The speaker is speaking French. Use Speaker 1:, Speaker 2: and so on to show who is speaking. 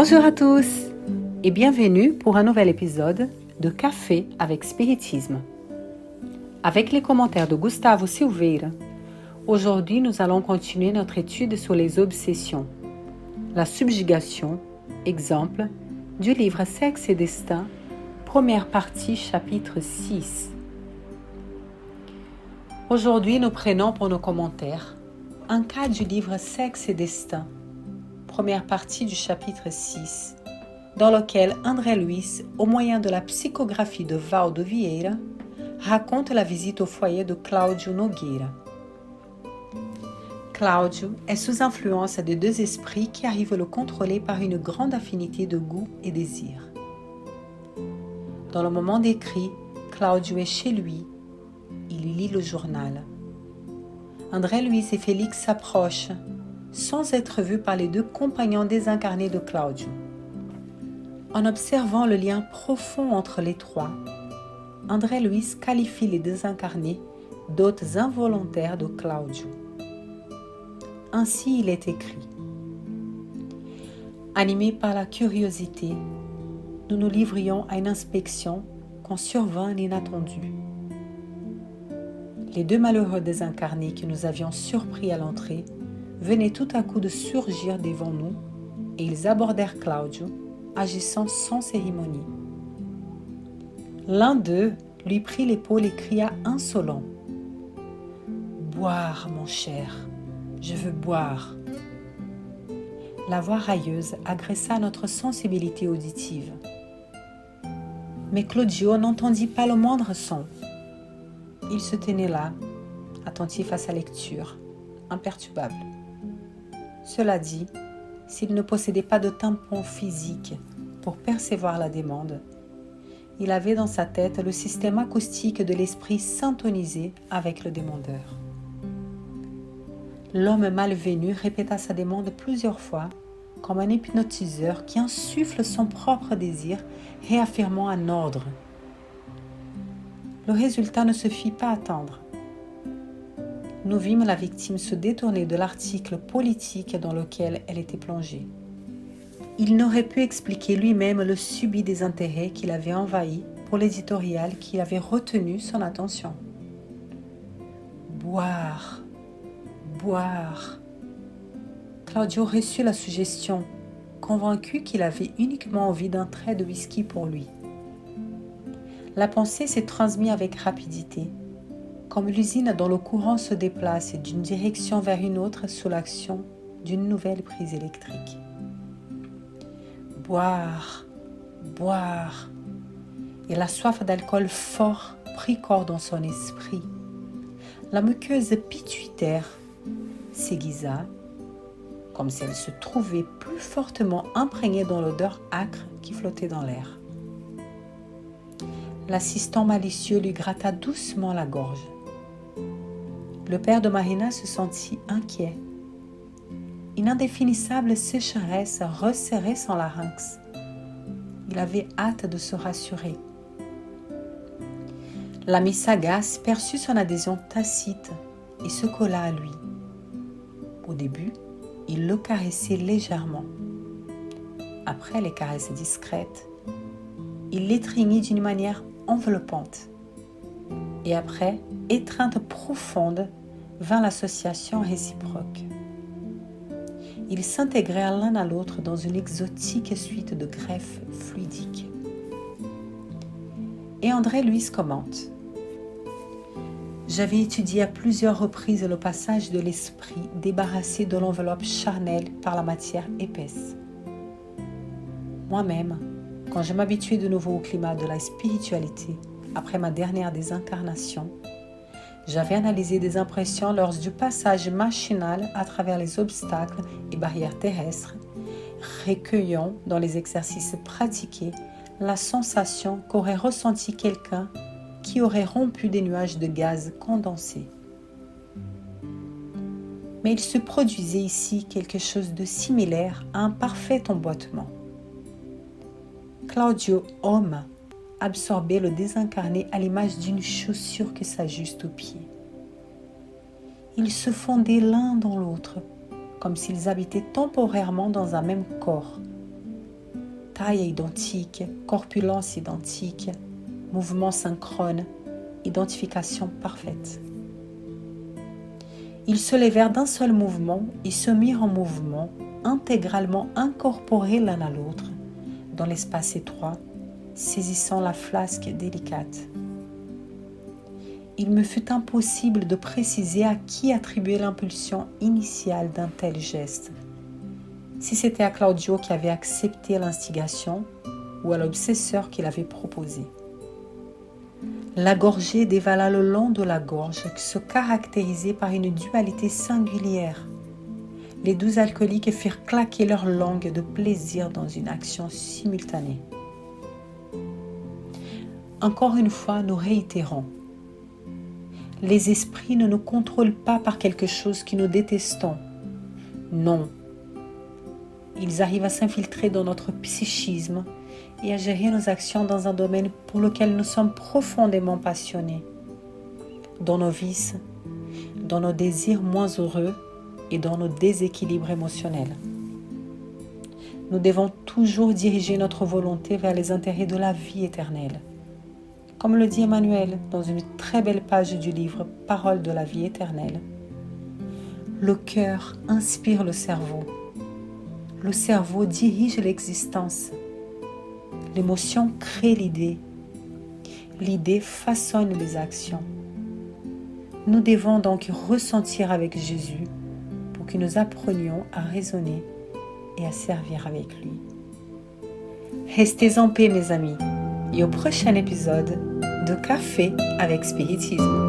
Speaker 1: Bonjour à tous et bienvenue pour un nouvel épisode de Café avec Spiritisme. Avec les commentaires de Gustavo Silveira, aujourd'hui nous allons continuer notre étude sur les obsessions. La subjugation, exemple, du livre Sexe et Destin, première partie, chapitre 6. Aujourd'hui, nous prenons pour nos commentaires un cas du livre Sexe et Destin, première partie du chapitre 6, dans lequel André Luis, au moyen de la psychographie de Valdo Vieira, raconte la visite au foyer de Claudio Nogueira. Claudio est sous influence de deux esprits qui arrivent à le contrôler par une grande affinité de goût et désir. Dans le moment décrit, Claudio est chez lui. Il lit le journal. André Luis et Félix s'approchent sans être vus par les deux compagnons désincarnés de Claudio. En observant le lien profond entre les trois, André Luis qualifie les désincarnés d'hôtes involontaires de Claudio. Ainsi il est écrit. Animés par la curiosité, nous nous livrions à une inspection quand survint l'inattendu. Les deux malheureux désincarnés que nous avions surpris à l'entrée venaient tout à coup de surgir devant nous et ils abordèrent Claudio, agissant sans cérémonie. L'un d'eux lui prit l'épaule et cria insolent Boire, mon cher, je veux boire. La voix railleuse agressa notre sensibilité auditive. Mais Claudio n'entendit pas le moindre son. Il se tenait là, attentif à sa lecture, imperturbable. Cela dit, s'il ne possédait pas de tampon physique pour percevoir la demande, il avait dans sa tête le système acoustique de l'esprit syntonisé avec le demandeur. L'homme malvenu répéta sa demande plusieurs fois, comme un hypnotiseur qui insuffle son propre désir, réaffirmant un ordre. Le résultat ne se fit pas attendre nous vîmes la victime se détourner de l'article politique dans lequel elle était plongée. Il n'aurait pu expliquer lui-même le subit des intérêts qu'il avait envahi pour l'éditorial qui avait retenu son attention. Boire, boire. Claudio reçut la suggestion, convaincu qu'il avait uniquement envie d'un trait de whisky pour lui. La pensée s'est transmise avec rapidité comme l'usine dont le courant se déplace d'une direction vers une autre sous l'action d'une nouvelle prise électrique. Boire, boire. Et la soif d'alcool fort prit corps dans son esprit. La muqueuse pituitaire s'aiguisa, comme si elle se trouvait plus fortement imprégnée dans l'odeur âcre qui flottait dans l'air. L'assistant malicieux lui gratta doucement la gorge. Le père de Marina se sentit inquiet. Une indéfinissable sécheresse resserrait son larynx. Il avait hâte de se rassurer. L'ami sagace perçut son adhésion tacite et se colla à lui. Au début, il le caressait légèrement. Après les caresses discrètes, il l'étreignit d'une manière enveloppante. Et après, étreinte profonde, vint l'association réciproque. Ils s'intégrèrent l'un à l'autre dans une exotique suite de greffes fluidiques. Et André Louis commente J'avais étudié à plusieurs reprises le passage de l'esprit débarrassé de l'enveloppe charnelle par la matière épaisse. Moi-même, quand je m'habituais de nouveau au climat de la spiritualité, après ma dernière désincarnation, j'avais analysé des impressions lors du passage machinal à travers les obstacles et barrières terrestres, recueillant dans les exercices pratiqués la sensation qu'aurait ressenti quelqu'un qui aurait rompu des nuages de gaz condensé. Mais il se produisait ici quelque chose de similaire à un parfait emboîtement. Claudio Homme absorber le désincarné à l'image d'une chaussure qui s'ajuste au pied. Ils se fondaient l'un dans l'autre, comme s'ils habitaient temporairement dans un même corps, taille identique, corpulence identique, mouvement synchrone, identification parfaite. Ils se levèrent d'un seul mouvement et se mirent en mouvement, intégralement incorporés l'un à l'autre, dans l'espace étroit, saisissant la flasque délicate. Il me fut impossible de préciser à qui attribuer l'impulsion initiale d'un tel geste. Si c'était à Claudio qui avait accepté l'instigation ou à l'obsesseur qui l'avait proposé. La gorgée dévala le long de la gorge se caractérisait par une dualité singulière. Les douze alcooliques firent claquer leur langue de plaisir dans une action simultanée. Encore une fois, nous réitérons. Les esprits ne nous contrôlent pas par quelque chose que nous détestons. Non. Ils arrivent à s'infiltrer dans notre psychisme et à gérer nos actions dans un domaine pour lequel nous sommes profondément passionnés, dans nos vices, dans nos désirs moins heureux et dans nos déséquilibres émotionnels. Nous devons toujours diriger notre volonté vers les intérêts de la vie éternelle. Comme le dit Emmanuel dans une très belle page du livre Parole de la vie éternelle. Le cœur inspire le cerveau. Le cerveau dirige l'existence L'émotion crée l'idée. L'idée façonne les actions. Nous devons donc ressentir avec Jésus pour que nous apprenions à raisonner et à servir avec lui. Restez en paix mes amis et au prochain épisode de Café avec Spiritisme.